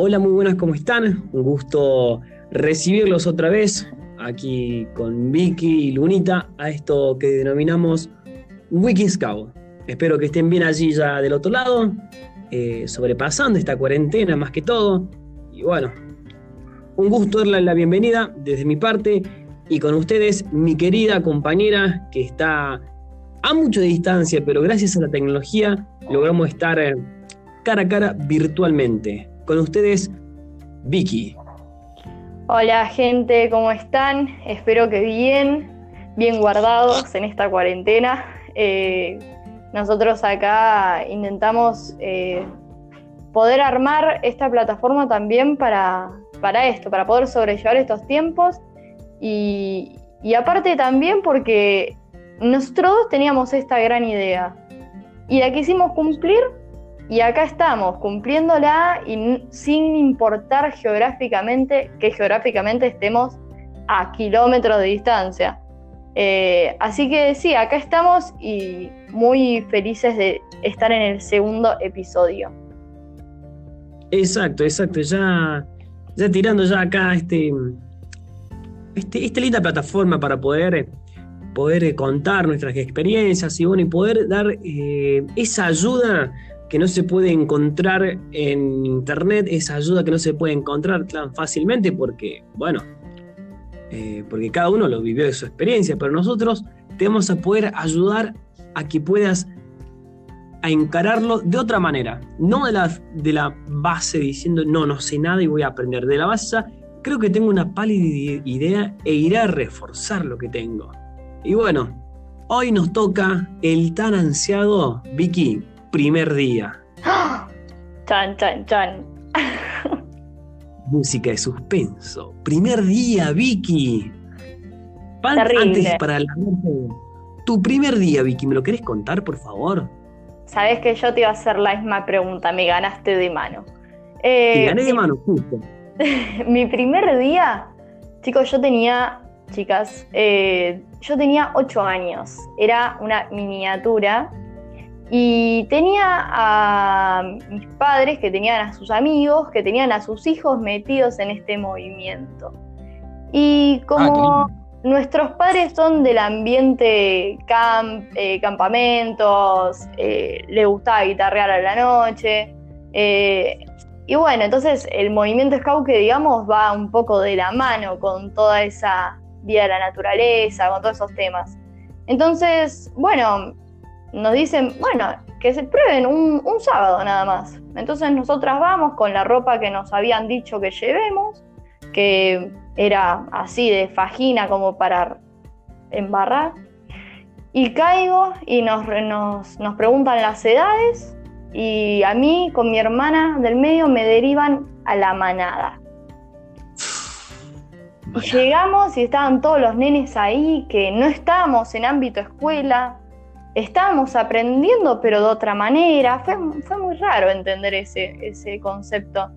Hola, muy buenas, ¿cómo están? Un gusto recibirlos otra vez aquí con Vicky y Lunita a esto que denominamos Wiki Scout. Espero que estén bien allí ya del otro lado, eh, sobrepasando esta cuarentena más que todo. Y bueno, un gusto darle la bienvenida desde mi parte y con ustedes mi querida compañera que está a mucha distancia, pero gracias a la tecnología logramos estar eh, cara a cara virtualmente. Con ustedes, Vicky. Hola gente, ¿cómo están? Espero que bien, bien guardados en esta cuarentena. Eh, nosotros acá intentamos eh, poder armar esta plataforma también para, para esto, para poder sobrellevar estos tiempos y, y aparte también porque nosotros dos teníamos esta gran idea y la quisimos cumplir y acá estamos, cumpliéndola y sin importar geográficamente que geográficamente estemos a kilómetros de distancia. Eh, así que sí, acá estamos y muy felices de estar en el segundo episodio. Exacto, exacto. Ya, ya tirando ya acá este, este, esta linda plataforma para poder, poder contar nuestras experiencias y bueno, y poder dar eh, esa ayuda que no se puede encontrar en internet, esa ayuda que no se puede encontrar tan fácilmente porque, bueno, eh, porque cada uno lo vivió de su experiencia, pero nosotros te vamos a poder ayudar a que puedas a encararlo de otra manera, no de la, de la base diciendo no, no sé nada y voy a aprender, de la base creo que tengo una pálida idea e iré a reforzar lo que tengo. Y bueno, hoy nos toca el tan ansiado Vicky, primer día. Chan, chan, chan. Música de suspenso. Primer día, Vicky. Antes para la Tu primer día, Vicky, ¿me lo querés contar, por favor? Sabes que yo te iba a hacer la misma pregunta, me ganaste de mano. te gané de eh, mano, justo. mi primer día, chicos, yo tenía, chicas, eh, yo tenía ocho años. Era una miniatura y tenía a mis padres que tenían a sus amigos, que tenían a sus hijos metidos en este movimiento. Y como ah, nuestros padres son del ambiente camp, eh, campamentos, eh, le gustaba guitarrear a la noche. Eh, y bueno, entonces el movimiento scout que digamos va un poco de la mano con toda esa vida de la naturaleza, con todos esos temas. Entonces, bueno, nos dicen, bueno, que se prueben un, sábado nada más. Entonces nosotras vamos con la ropa que nos habían dicho que llevemos, que era así de fajina como para embarrar. Y caigo y nos, nos, nos preguntan las edades y a mí con mi hermana del medio me derivan a la manada. Llegamos y estaban todos los nenes ahí, que no estábamos en ámbito escuela, estábamos aprendiendo, pero de otra manera. Fue, fue muy raro entender ese, ese concepto,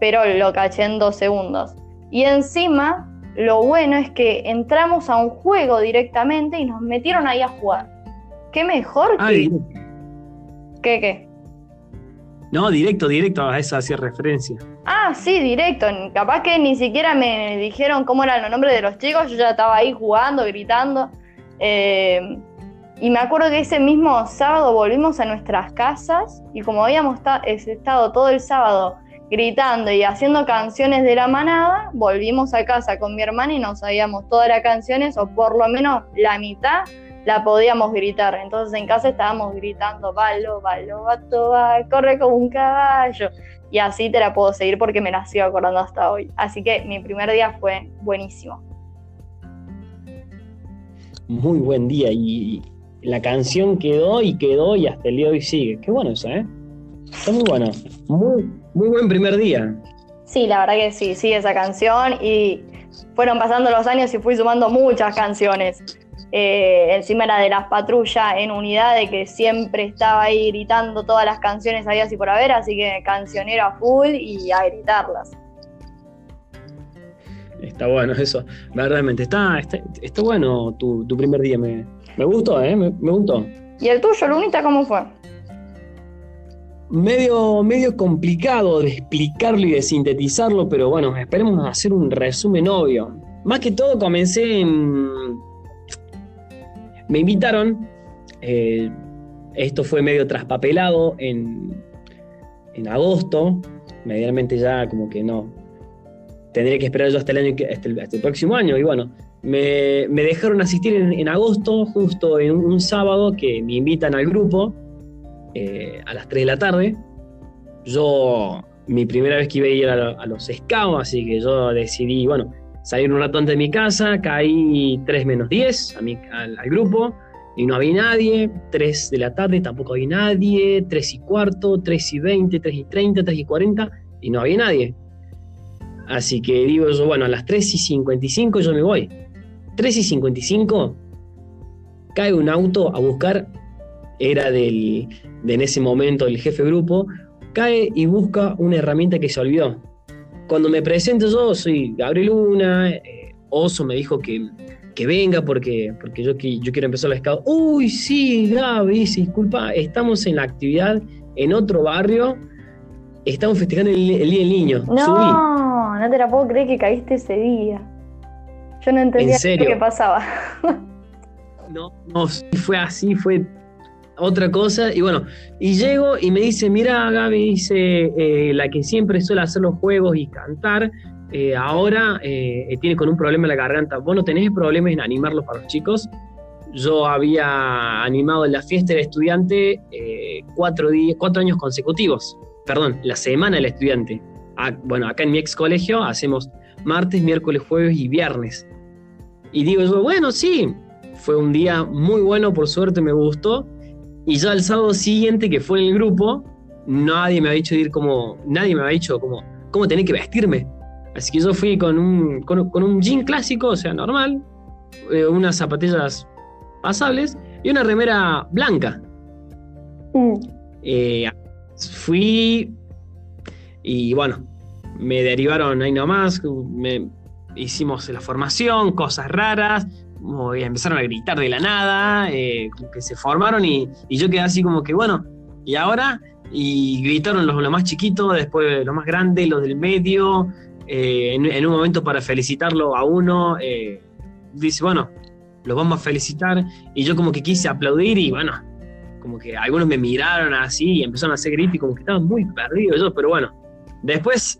pero lo caché en dos segundos. Y encima, lo bueno es que entramos a un juego directamente y nos metieron ahí a jugar. ¿Qué mejor que... ¿Qué, qué? No, directo, directo, a eso hacía referencia. Ah, sí, directo. Capaz que ni siquiera me dijeron cómo eran los nombres de los chicos, yo ya estaba ahí jugando, gritando. Eh, y me acuerdo que ese mismo sábado volvimos a nuestras casas y como habíamos estado todo el sábado gritando y haciendo canciones de la manada, volvimos a casa con mi hermana y nos sabíamos todas las canciones o por lo menos la mitad la podíamos gritar. Entonces en casa estábamos gritando, balo, balo, bato, va, corre como un caballo. Y así te la puedo seguir porque me la sigo acordando hasta hoy. Así que mi primer día fue buenísimo. Muy buen día y la canción quedó y quedó y hasta el día de hoy sigue. Qué bueno eso, ¿eh? Está muy bueno. Muy, muy buen primer día. Sí, la verdad que sí, sí, esa canción y fueron pasando los años y fui sumando muchas canciones. Eh, encima era de las patrullas en unidad de que siempre estaba ahí gritando todas las canciones había así por haber, así que cancionero a full y a gritarlas. Está bueno eso, verdaderamente. Está, está, bueno tu, tu primer día, me, me gustó, ¿eh? Me, gustó. ¿Y el tuyo, Lunita, cómo fue? medio, medio complicado de explicarlo y de sintetizarlo, pero bueno, esperemos hacer un resumen obvio. Más que todo comencé en... Me invitaron, eh, esto fue medio traspapelado en, en agosto, medianamente ya como que no, tendría que esperar yo hasta el, año, hasta el, próximo año, y bueno, me, dejaron asistir en, agosto, justo en un, sábado que me invitan al grupo eh, a las 3 de la tarde. Yo, mi primera vez que iba a ir a, los scouts, así que yo decidí, bueno, salir un rato antes de mi casa, caí 3 menos 10 al, grupo y no había nadie. 3 de la tarde tampoco había nadie. 3 y cuarto, 3 y 20, 3 y 30, 3 y 40 y no había nadie. Así que digo yo, bueno, a las 3 y 55 yo me voy. 3 y 55 cae un auto a buscar, era del, de en ese momento el jefe grupo, cae y busca una herramienta que se olvidó. Cuando me presento yo, soy Gabriel Luna, eh, Oso me dijo que, que venga porque, porque yo, yo quiero empezar la escala. Uy, sí, Gaby, disculpa, estamos en la actividad en otro barrio, estamos festejando el, Día del Niño. No, no te la puedo creer que caíste ese día. Yo no entendía qué pasaba. no, no, fue así, fue otra cosa. Y bueno, y llego y me dice, mira Gaby, dice, eh, la que siempre suele hacer los juegos y cantar, eh, ahora eh, tiene con un problema en la garganta. ¿Vos no tenés problemas en animarlos para los chicos? Yo había animado en la fiesta del estudiante cuatro, días, cuatro años consecutivos. Perdón, la semana del estudiante. Ah, bueno, acá en mi ex colegio hacemos martes, miércoles, jueves y viernes. Y digo yo, bueno, sí, fue un día muy bueno, por suerte me gustó. Y ya el sábado siguiente que fue en el grupo, nadie me había dicho ir como, nadie me había dicho como, cómo tenía que vestirme. Así que yo fui con un, con, un jean clásico, o sea, normal, eh, unas zapatillas pasables y una remera blanca. Mm. Eh, fui y bueno, me derivaron ahí nomás, me, hicimos la formación, cosas raras, empezaron a gritar de la nada, eh, que se formaron y, yo quedé así como que, bueno, ¿y ahora? Y gritaron los, más chiquitos, después los más grandes, los del medio, eh, en, un momento para felicitarlo a uno, eh, dice, bueno, los vamos a felicitar, y yo como que quise aplaudir y bueno, como que algunos me miraron así y empezaron a hacer gritos y como que estaban muy perdidos yo, pero bueno, después,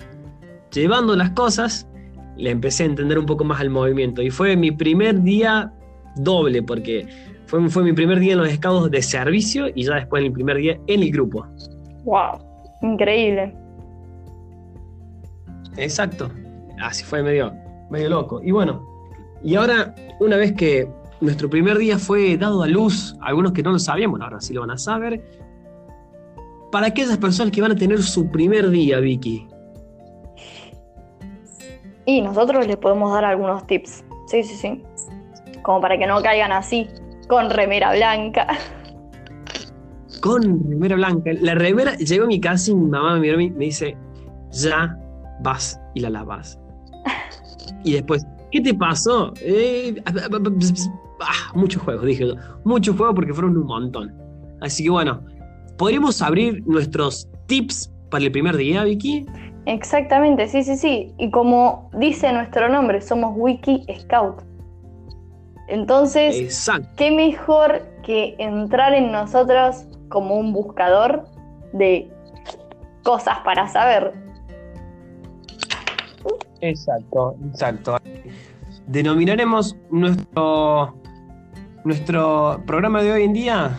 llevando las cosas, le empecé a entender un poco más al movimiento. Y fue mi primer día doble, porque fue, fue mi primer día en los escados de servicio y ya después mi primer día en el grupo. ¡Wow! Increíble. Exacto. Así fue medio, medio loco. Y bueno, y ahora, una vez que nuestro primer día fue dado a luz, algunos que no lo sabíamos, ahora sí lo van a saber, para aquellas personas que van a tener su primer día, Vicky, y nosotros les podemos dar algunos tips. Sí, sí, sí. Como para que no caigan así, con remera blanca. Con remera blanca. La remera, llegó a mi casa y mi mamá me miró y me dice, ya vas y la lavas. y después, ¿qué te pasó? Eh, ah, muchos juegos, dije yo. Muchos juegos porque fueron un montón. Así que bueno, ¿podríamos abrir nuestros tips para el primer día, Vicky? Exactamente, sí, sí, sí. Y como dice nuestro nombre, somos Wiki Scout. Entonces, ¿qué mejor que entrar en nosotros como un buscador de cosas para saber? Exacto, exacto. Denominaremos nuestro, nuestro programa de hoy en día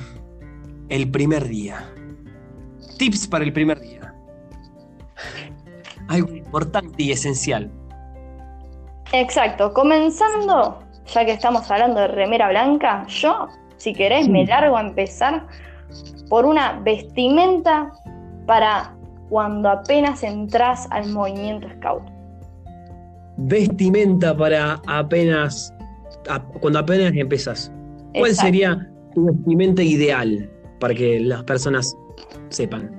el primer día. Tips para el primer día algo importante y esencial. Exacto, comenzando, ya que estamos hablando de remera blanca, yo, si querés, me largo a empezar por una vestimenta para cuando apenas entras al movimiento scout. Vestimenta para apenas, cuando apenas empezás. ¿Cuál sería tu vestimenta ideal para que las personas sepan?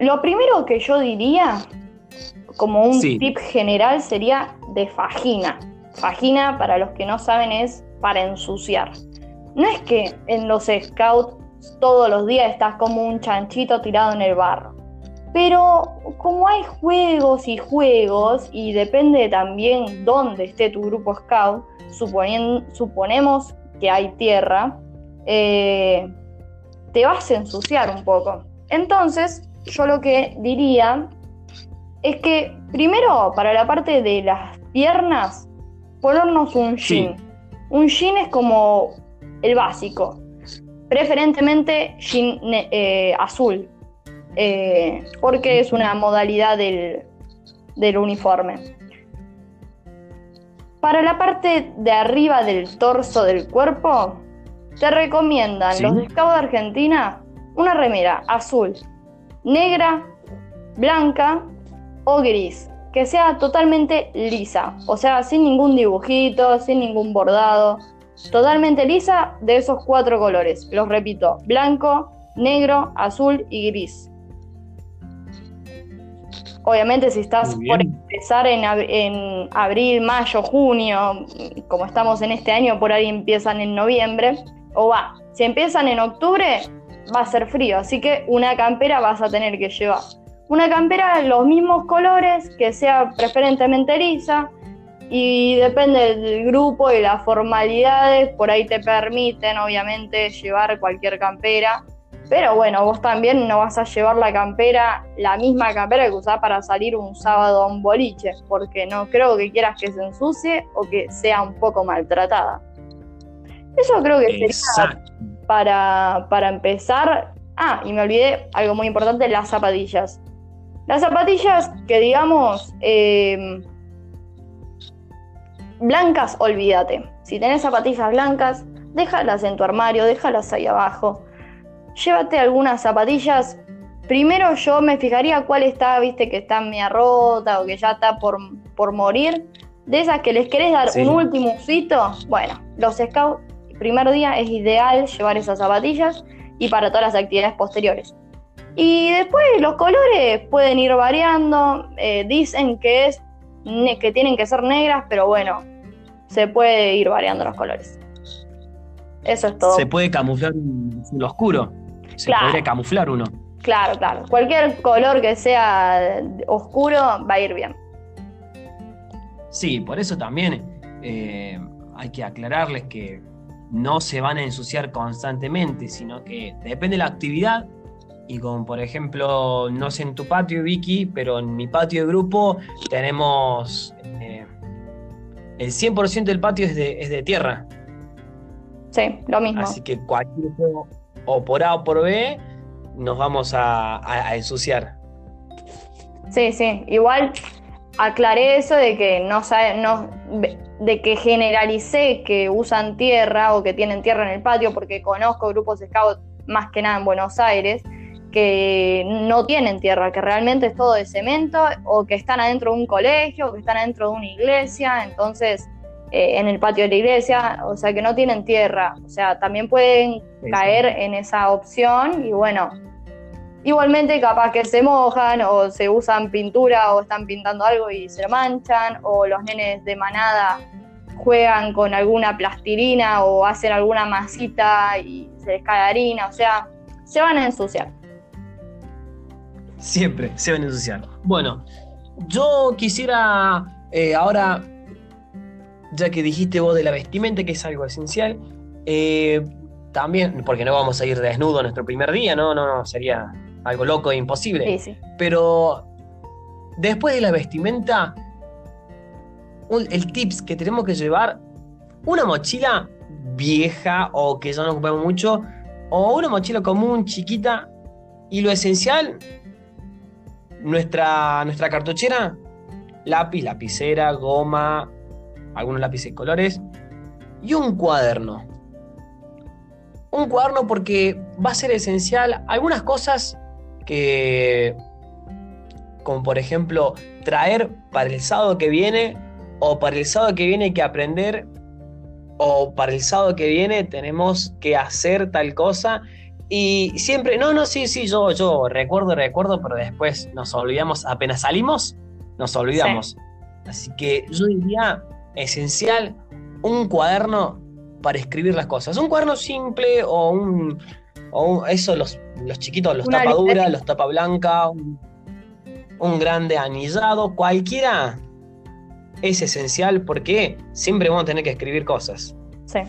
Lo primero que yo diría, como un tip general, sería de fajina. Fajina, para los que no saben, es para ensuciar. No es que en los scouts todos los días estás como un chanchito tirado en el barro. Pero como hay juegos y juegos, y depende también dónde esté tu grupo scout, suponemos que hay tierra, eh, te vas a ensuciar un poco. Entonces, yo lo que diría es que primero para la parte de las piernas, ponernos un jean. Un jean es como el básico, preferentemente jean eh, azul, eh, porque es una modalidad del, del uniforme. Para la parte de arriba del torso del cuerpo, te recomiendan los de Scout de Argentina una remera azul, negra, blanca o gris, que sea totalmente lisa, o sea, sin ningún dibujito, sin ningún bordado, totalmente lisa de esos cuatro colores. Los repito, blanco, negro, azul y gris. Obviamente si estás por empezar en, en, abril, mayo, junio, como estamos en este año, por ahí empiezan en noviembre, o va, si empiezan en octubre, va a ser frío, así que una campera vas a tener que llevar. Una campera de los mismos colores, que sea preferentemente lisa, y depende del grupo y las formalidades, por ahí te permiten obviamente llevar cualquier campera pero bueno, vos también no vas a llevar la campera, la misma campera que usás para salir un sábado a un boliche, porque no creo que quieras que se ensucie o que sea un poco maltratada. Eso creo que sería para, para empezar. Ah, y me olvidé algo muy importante, las zapatillas. Las zapatillas que digamos em, blancas, olvídate. Si tenés zapatillas blancas, déjalas en tu armario, déjalas ahí abajo llévate algunas zapatillas. Primero yo me fijaría cuál está, viste, que está media rota o que ya está por, por morir. De esas que les querés dar un último usito, bueno, los scouts, primer día es ideal llevar esas zapatillas y para todas las actividades posteriores. Y después los colores pueden ir variando, eh, dicen que, es, que tienen que ser negras, pero bueno, se puede ir variando los colores. Eso es todo. Se puede camuflar lo oscuro se podría camuflar uno. Claro, claro. Cualquier color que sea oscuro va a ir bien. Sí, por eso también eh, hay que aclararles que no se van a ensuciar constantemente, sino que depende de la actividad. Y como por ejemplo, no sé en tu patio, Vicky, pero en mi patio de grupo tenemos eh, el 100% del patio es de, es de tierra. Sí, lo mismo. Así que cualquier juego o por A o por B, nos vamos a, ensuciar. Sí, sí, igual aclaré eso de que no, no de que generalicé que usan tierra o que tienen tierra en el patio porque conozco grupos de scout más que nada en Buenos Aires que no tienen tierra, que realmente es todo de cemento o que están adentro de un colegio o que están adentro de una iglesia, entonces eh, en el patio de la iglesia, o sea que no tienen tierra, o sea, también pueden caer en esa opción y bueno, igualmente capaz que se mojan o se usan pintura o están pintando algo y se manchan o los nenes de manada juegan con alguna plastilina o hacen alguna masita y se les cae harina, o sea, se van a ensuciar. Siempre se van a ensuciar. Bueno, yo quisiera eh, ahora ya que dijiste vos de la vestimenta, que es algo esencial, eh, también, porque no vamos a ir desnudo nuestro primer día, ¿no? No, no, sería algo loco e imposible. Sí, sí. Pero después de la vestimenta, el tips que tenemos que llevar, una mochila vieja o que ya no ocupamos mucho, o una mochila común, chiquita, y lo esencial, nuestra, nuestra cartuchera, lápiz, lapicera, goma, algunos lápices colores y un cuaderno. Un cuaderno porque va a ser esencial algunas cosas que, como por ejemplo, traer para el sábado que viene, o para el sábado que viene hay que aprender, o para el sábado que viene tenemos que hacer tal cosa. Y siempre, no, no, sí, sí, yo, yo recuerdo, recuerdo, pero después nos olvidamos, apenas salimos, nos olvidamos. Así que yo diría, esencial un cuaderno para escribir las cosas. Un cuaderno simple o un, o eso, los, los chiquitos, los tapa dura, los tapa blanca, un, un grande anillado, cualquiera es esencial porque siempre vamos a tener que escribir cosas. Sí.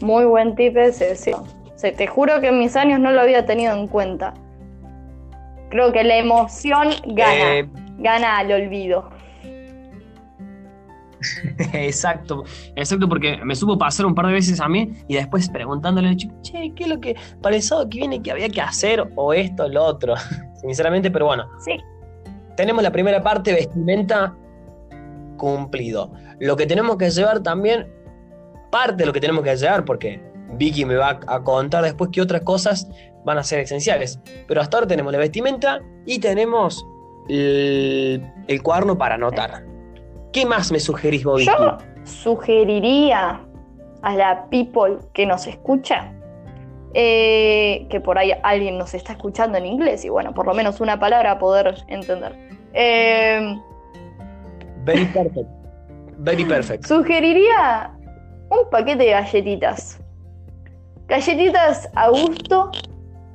Muy buen tip ese, sí. te juro que en mis años no lo había tenido en cuenta. Creo que la emoción gana, eh, gana al olvido. exacto, exacto, porque me supo pasar un par de veces a mí y después preguntándole, che, ¿qué es lo que para el sábado que viene que había que hacer o esto o lo otro? Sinceramente, pero bueno. Sí. Tenemos la primera parte, vestimenta, cumplido. Lo que tenemos que llevar también, parte de lo que tenemos que llevar, porque Vicky me va a contar después qué otras cosas van a ser esenciales. Pero hasta ahora tenemos la vestimenta y tenemos el, cuaderno para anotar. ¿Qué más me sugerís Vicky? Yo sugeriría a la people que nos escucha eh, que por ahí alguien nos está escuchando en inglés y bueno, por lo menos una palabra poder entender. Eh, Very perfect. Very perfect. Sugeriría un paquete de galletitas. Galletitas a gusto,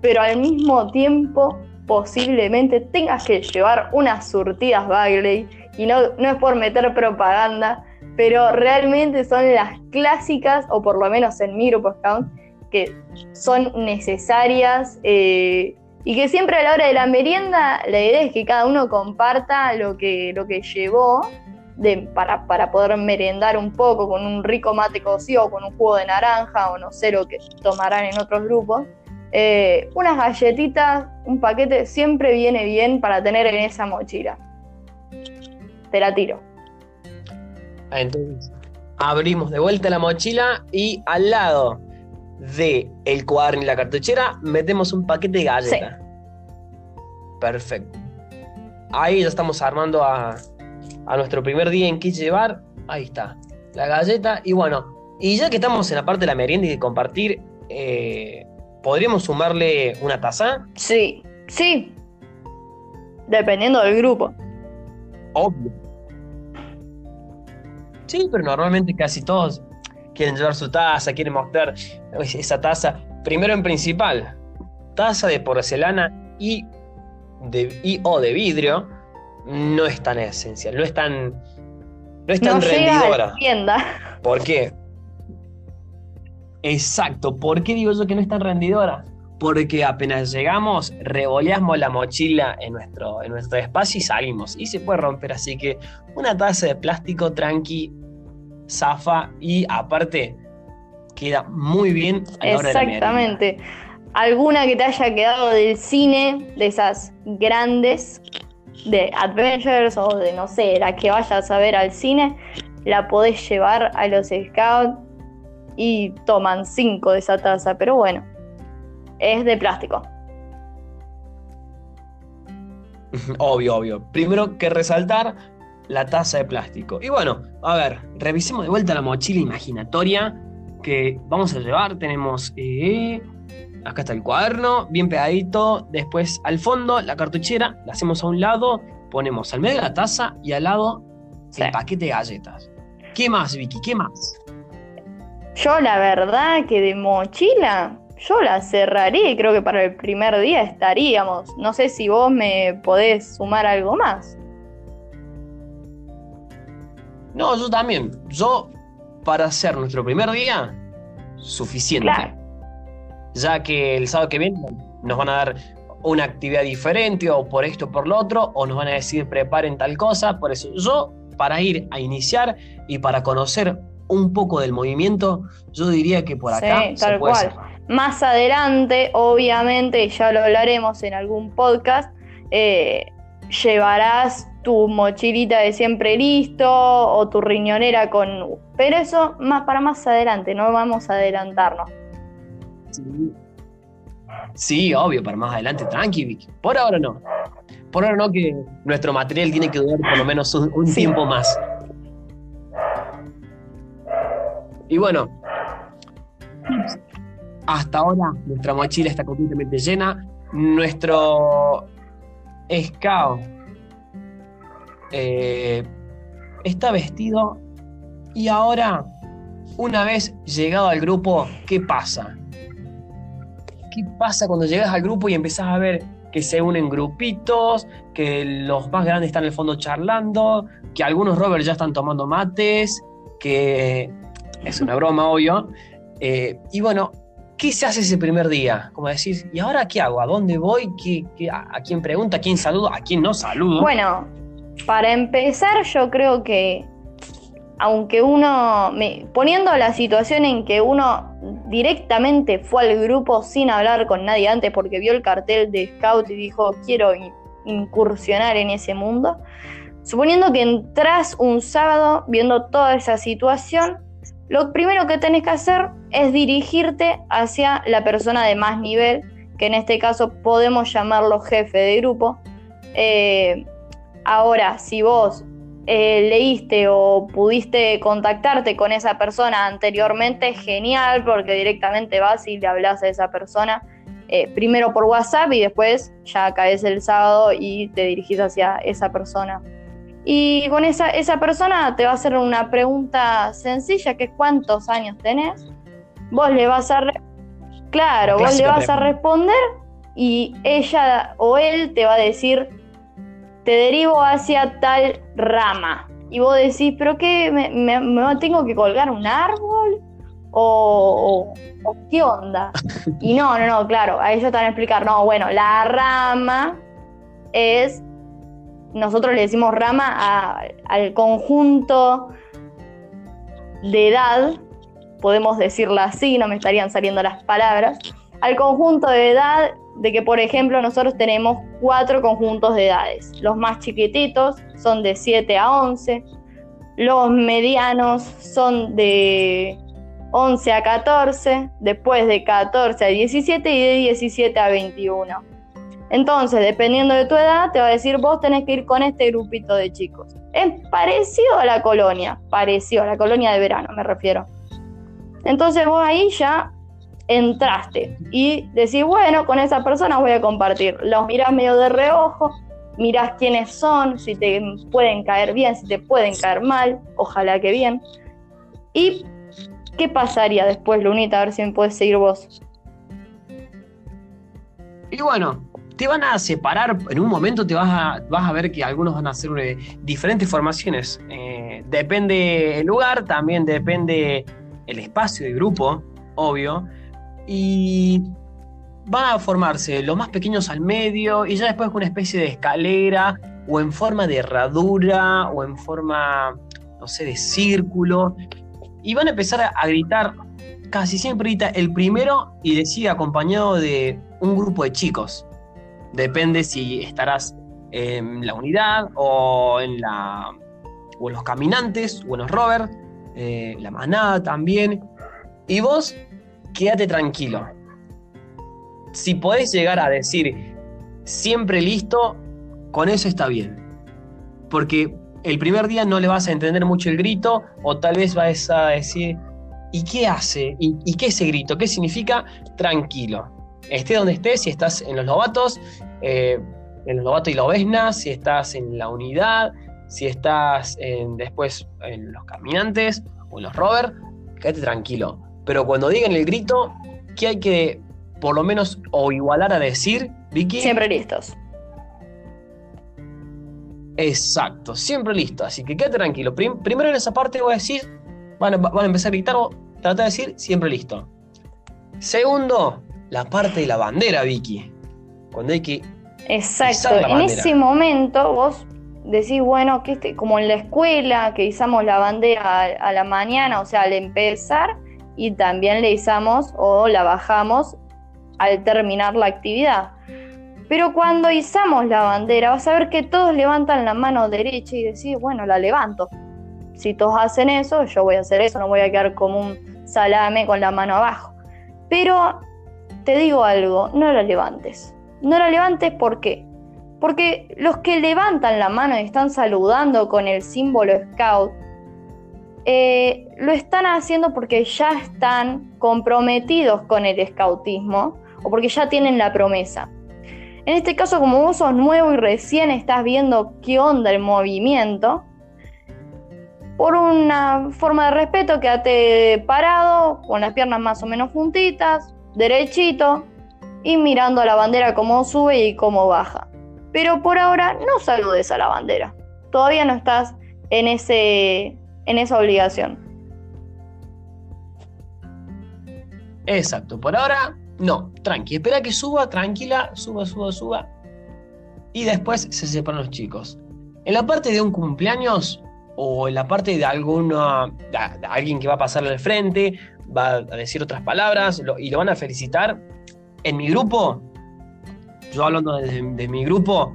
pero al mismo tiempo posiblemente tengas que llevar unas surtidas Bagley. Y no, no es por meter propaganda, pero realmente son las clásicas, o por lo menos en mi grupo Scout, que son necesarias eh, y que siempre a la hora de la merienda la idea es que cada uno comparta lo que, lo que llevó para, para, poder merendar un poco con un rico mate cocido, con un jugo de naranja o no sé lo que tomarán en otros grupos. Eh, unas galletitas, un paquete, siempre viene bien para tener en esa mochila. Te la tiro. Ah, entonces, abrimos de vuelta la mochila y al lado de el cuaderno y la cartuchera metemos un paquete de galletas. Perfecto. Ahí ya estamos armando a, a nuestro primer día en qué llevar, ahí está, la galleta. Y bueno, y ya que estamos en la parte de la merienda y de compartir, eh, ¿podríamos sumarle una taza? Sí, sí. Dependiendo del grupo. Obvio. Sí, pero normalmente casi todos quieren llevar su taza, quieren mostrar esa taza. Primero en principal, taza de porcelana y, de, y o de vidrio no es tan esencial, no es tan, no es tan rendidora. ¿Por qué? Exacto, ¿por qué digo yo que no es tan rendidora? Porque apenas llegamos, revoleamos la mochila en nuestro, en nuestro espacio y salimos. Y se puede romper, así que una taza de plástico tranqui, zafa y aparte queda muy bien Exactamente. Alguna que te haya quedado del cine, de esas grandes, de Adventures o de no sé, la que vayas a ver al cine, la podés llevar a los scouts y toman cinco de esa taza, pero bueno, es de plástico. Obvio, obvio. Primero que resaltar la taza de plástico. Y bueno, a ver, revisemos de vuelta la mochila imaginatoria que vamos a llevar. Tenemos eh, acá está el cuaderno, bien pegadito. Después al fondo la cartuchera, la hacemos a un lado, ponemos al medio la taza y al lado el paquete de galletas. ¿Qué más, Vicky? ¿Qué más? Yo la verdad que de mochila, yo la cerraré, creo que para el primer día estaríamos. No sé si vos me podés sumar algo más. No, yo también. Yo, para hacer nuestro primer día, suficiente ya que el sábado que viene nos van a dar una actividad diferente o por esto o por lo otro, o nos van a decir preparen tal cosa. Por eso yo, para ir a iniciar y para conocer un poco del movimiento, yo diría que por acá sí, tal cual. Más adelante, obviamente, ya lo hablaremos en algún podcast, eh, llevarás tu mochilita de siempre listo o tu riñonera con... Pero eso más para más adelante, no vamos a adelantarnos. Sí. obvio, para más adelante, tranqui, Vicky. Por ahora no. Por ahora no, que nuestro material tiene que durar por lo menos un, tiempo más. Y bueno, hasta ahora nuestra mochila está completamente llena. Nuestro scout eh, está vestido. Y ahora, una vez llegado al grupo, ¿qué pasa? qué pasa cuando llegas al grupo y empezás a ver que se unen grupitos, que los más grandes están en el fondo charlando, que algunos Robert ya están tomando mates, que es una broma, obvio. Eh, y bueno, ¿qué se hace ese primer día? Como decir, ¿y ahora qué hago? ¿A dónde voy? a, quién pregunta? ¿A quién saludo? ¿A quién no saludo? Bueno, para empezar, yo creo que aunque uno, poniendo la situación en que uno directamente fue al grupo sin hablar con nadie antes porque vio el cartel de Scout y dijo quiero incursionar en ese mundo, suponiendo que entras un sábado viendo toda esa situación, lo primero que tenés que hacer es dirigirte hacia la persona de más nivel, que en este caso podemos llamarlo jefe de grupo. Eh, ahora, si vos eh, leíste o pudiste contactarte con esa persona anteriormente, genial, porque directamente vas y le hablas a esa persona, eh, primero por WhatsApp y después ya caes el sábado y te dirigís hacia esa persona. Y con esa, esa persona te va a hacer una pregunta sencilla, que es cuántos años tenés. Vos le vas a... claro, vos le vas a responder y ella o él te va a decir te derivo hacia tal rama. Y vos decís, ¿pero qué? ¿Me, tengo que colgar un árbol? O, qué onda? Y no, no, no, claro, a ellos te van a explicar, no, bueno, la rama es, nosotros le decimos rama al conjunto de edad, podemos decirlo así, no me estarían saliendo las palabras, al conjunto de edad de que, por ejemplo, nosotros tenemos cuatro conjuntos de edades. Los más chiquititos son de 7 a 11, los medianos son de 11 a 14, después de 14 a 17 y de 17 a 21. Entonces, dependiendo de tu edad, te va a decir vos tenés que ir con este grupito de chicos. Es parecido a la colonia, parecido a la colonia de verano, me refiero. Entonces vos ahí ya entraste y decís, bueno, con esa persona voy a compartir. Los mirás medio de reojo, mirás quiénes son, si te pueden caer bien, si te pueden caer mal, ojalá que bien. ¿Y qué pasaría después, Lunita? A ver si me puedes seguir vos. Y bueno, te van a separar, en un momento te vas a, vas a ver que algunos van a hacer eh, diferentes formaciones. Eh, depende el lugar, también depende el espacio de grupo, obvio y van a formarse los más pequeños al medio y ya después con una especie de escalera o en forma de herradura o en forma, no sé, de círculo. Y van a empezar a, gritar, casi siempre grita el primero y decide acompañado de un grupo de chicos. Depende si estarás en la unidad o en, la, o en los caminantes o en los rovers, eh, la manada también. Y vos quédate tranquilo. Si podés llegar a decir siempre listo, con eso está bien. Porque el primer día no le vas a entender mucho el grito o tal vez vas a decir, ¿y qué hace? ¿Y, qué es ese grito? ¿Qué significa? Tranquilo. Esté donde estés, si estás en los lobatos, eh, en los lobatos y lobesnas, si estás en la unidad, si estás después en los caminantes o en los rovers, quédate tranquilo pero cuando digan el grito, ¿qué hay que por lo menos o igualar a decir, Vicky? Siempre listos. Exacto, siempre listo. Así que quédate tranquilo. primero en esa parte voy a decir, van a, empezar a gritar, trata de decir siempre listo. Segundo, la parte de la bandera, Vicky. Cuando hay que. Exacto, en ese momento vos decís, bueno, que este, como en la escuela, que izamos la bandera a la mañana, o sea, al empezar, y también le izamos o la bajamos al terminar la actividad. Pero cuando izamos la bandera, vas a ver que todos levantan la mano derecha y decís, bueno, la levanto. Si todos hacen eso, yo voy a hacer eso, no voy a quedar como un salame con la mano abajo. Pero te digo algo, no la levantes. No la levantes ¿por qué? Porque los que levantan la mano y están saludando con el símbolo scout eh, lo están haciendo porque ya están comprometidos con el escautismo o porque ya tienen la promesa. En este caso, como vos sos nuevo y recién estás viendo qué onda el movimiento, por una forma de respeto, quédate parado, con las piernas más o menos juntitas, derechito, y mirando a la bandera cómo sube y cómo baja. Pero por ahora no saludes a la bandera. Todavía no estás en, ese, en esa obligación. Exacto, por ahora no, tranqui, espera que suba, tranquila, suba, suba, suba. Y después se separan los chicos. En la parte de un cumpleaños o en la parte de alguna de, alguien que va a pasar al frente, va a decir otras palabras y lo van a felicitar. En mi grupo, yo hablando de, mi grupo,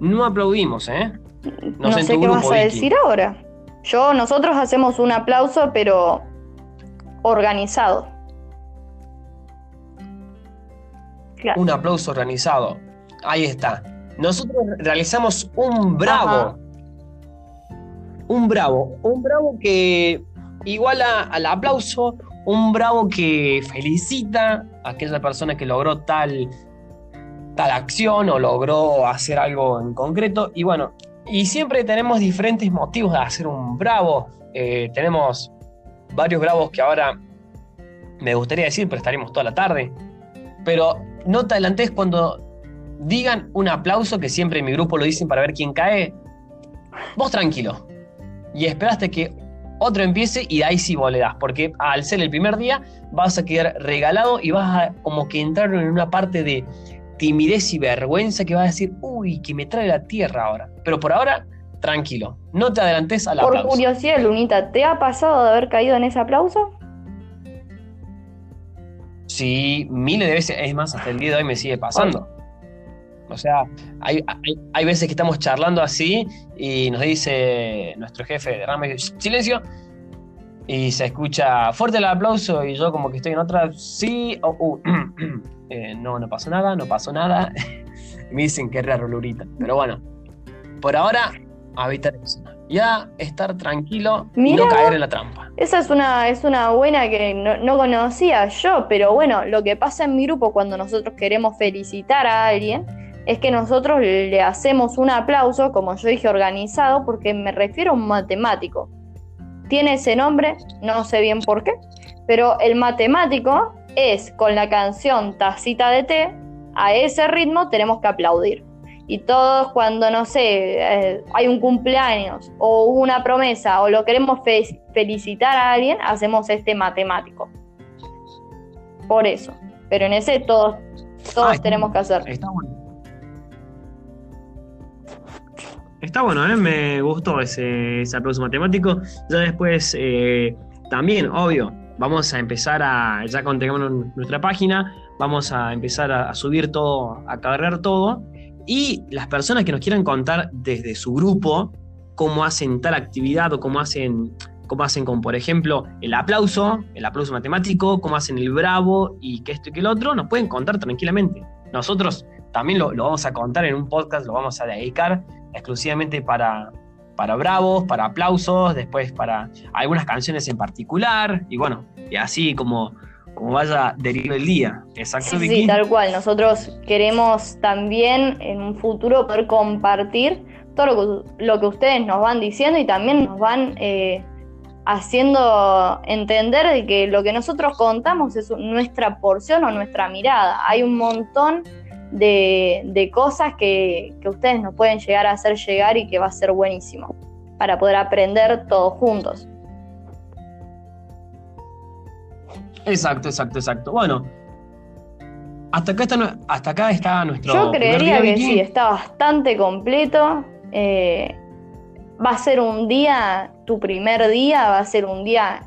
no aplaudimos, ¿eh? No, sé, qué vas a decir ahora. Yo, nosotros hacemos un aplauso, pero organizado. Un aplauso organizado. Ahí está. Nosotros realizamos un bravo. Un bravo. Un bravo que iguala al aplauso. Un bravo que felicita a aquella persona que logró tal, tal acción o logró hacer algo en concreto. Y bueno, y siempre tenemos diferentes motivos de hacer un bravo. Eh, tenemos varios bravos que ahora me gustaría decir, pero estaremos toda la tarde. Pero no te adelantes cuando digan un aplauso, que siempre en mi grupo lo dicen para ver quién cae. Vos tranquilo. Y esperaste que otro empiece y ahí sí vos le das. Porque al ser el primer día vas a quedar regalado y vas a como que entrar en una parte de timidez y vergüenza que vas a decir, uy, que me trae la tierra ahora. Pero por ahora, tranquilo. No te adelantes al aplauso. Por curiosidad, Lunita, ¿te ha pasado de haber caído en ese aplauso? Sí, miles de veces, es más, hasta el día de hoy me sigue pasando. O sea, hay, hay, veces que estamos charlando así y nos dice nuestro jefe de rama, silencio, y se escucha fuerte el aplauso y yo como que estoy en otra, sí, o uh, eh, no, no pasó nada, no pasó nada. me dicen que es raro, Lurita. Pero bueno, por ahora, habitar zona ya estar tranquilo y no caer en la trampa. Esa es una, es una buena que no, conocía yo, pero bueno, lo que pasa en mi grupo cuando nosotros queremos felicitar a alguien es que nosotros le hacemos un aplauso, como yo dije, organizado, porque me refiero a un matemático. Tiene ese nombre, no sé bien por qué, pero el matemático es con la canción Tacita de té, a ese ritmo tenemos que aplaudir y todos cuando, no sé, eh, hay un cumpleaños o una promesa o lo queremos felicitar a alguien, hacemos este matemático. Por eso. Pero en ese todos, todos tenemos que hacer. Está bueno. Está bueno, ¿eh? me gustó ese, ese aplauso matemático. Ya después, eh, también, obvio, vamos a empezar a, ya cuando nuestra página, vamos a empezar a, a subir todo, a cargar todo y las personas que nos quieran contar desde su grupo cómo hacen tal actividad o cómo hacen, cómo hacen con, por ejemplo, el aplauso, el aplauso matemático, cómo hacen el bravo y que esto y que el otro, nos pueden contar tranquilamente. Nosotros también lo, vamos a contar en un podcast, lo vamos a dedicar exclusivamente para, para bravos, para aplausos, después para algunas canciones en particular, y bueno, y así como como vaya deriva el día. Exacto, sí, sí, tal cual. Nosotros queremos también en un futuro poder compartir todo lo que, ustedes nos van diciendo y también nos van eh, haciendo entender de que lo que nosotros contamos es nuestra porción o nuestra mirada. Hay un montón de, cosas que, que ustedes nos pueden llegar a hacer llegar y que va a ser buenísimo para poder aprender todos juntos. Exacto, exacto, exacto. Bueno, hasta acá está, hasta acá está nuestro. Yo creería que sí, está bastante completo. Eh, va a ser un día, tu primer día va a ser un día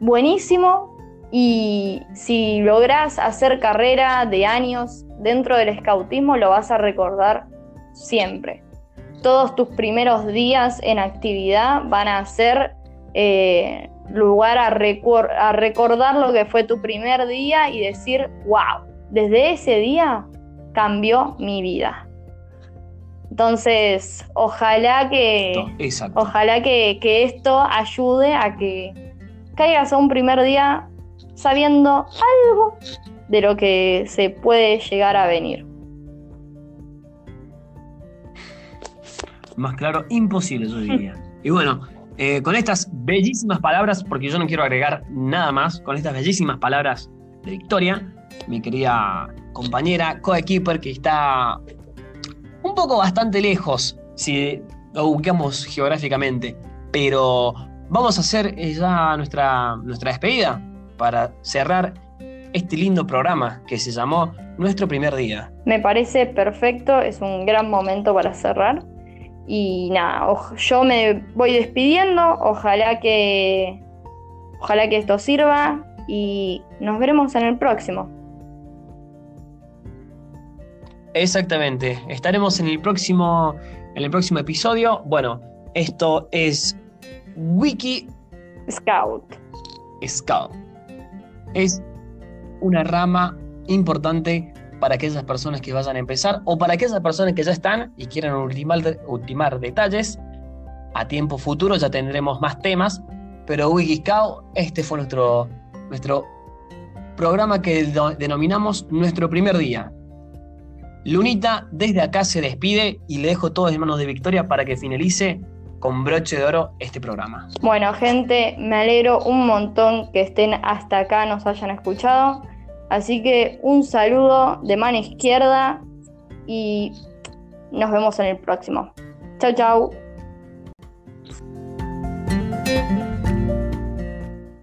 buenísimo. Y si logras hacer carrera de años dentro del escautismo, lo vas a recordar siempre. Todos tus primeros días en actividad van a ser eh, lugar a, a recordar lo que fue tu primer día y decir, wow, desde ese día cambió mi vida. Entonces, ojalá que, ojalá que, esto ayude a que caigas a un primer día sabiendo algo de lo que se puede llegar a venir. Más claro, imposible, yo diría. y bueno, eh, con estas bellísimas palabras, porque yo no quiero agregar nada más, con estas bellísimas palabras de Victoria, mi querida compañera, coequiper que está un poco bastante lejos si lo buscamos geográficamente, pero vamos a hacer ya nuestra, nuestra despedida para cerrar este lindo programa que se llamó Nuestro primer día. Me parece perfecto, es un gran momento para cerrar. Y nada, yo me voy despidiendo, ojalá que ojalá que esto sirva y nos veremos en el próximo. Exactamente, estaremos en el próximo en el próximo episodio. Bueno, esto es Wiki Scout. Scout. Es una rama importante para aquellas personas que vayan a empezar o para aquellas personas que ya están y quieran ultimar, detalles. A tiempo futuro ya tendremos más temas, pero WikiScout, este fue nuestro, nuestro programa que denominamos nuestro primer día. Lunita desde acá se despide y le dejo todo en manos de Victoria para que finalice con broche de oro este programa. Bueno, gente, me alegro un montón que estén hasta acá, nos hayan escuchado. Así que un saludo de mano izquierda y nos vemos en el próximo. Chao, chao.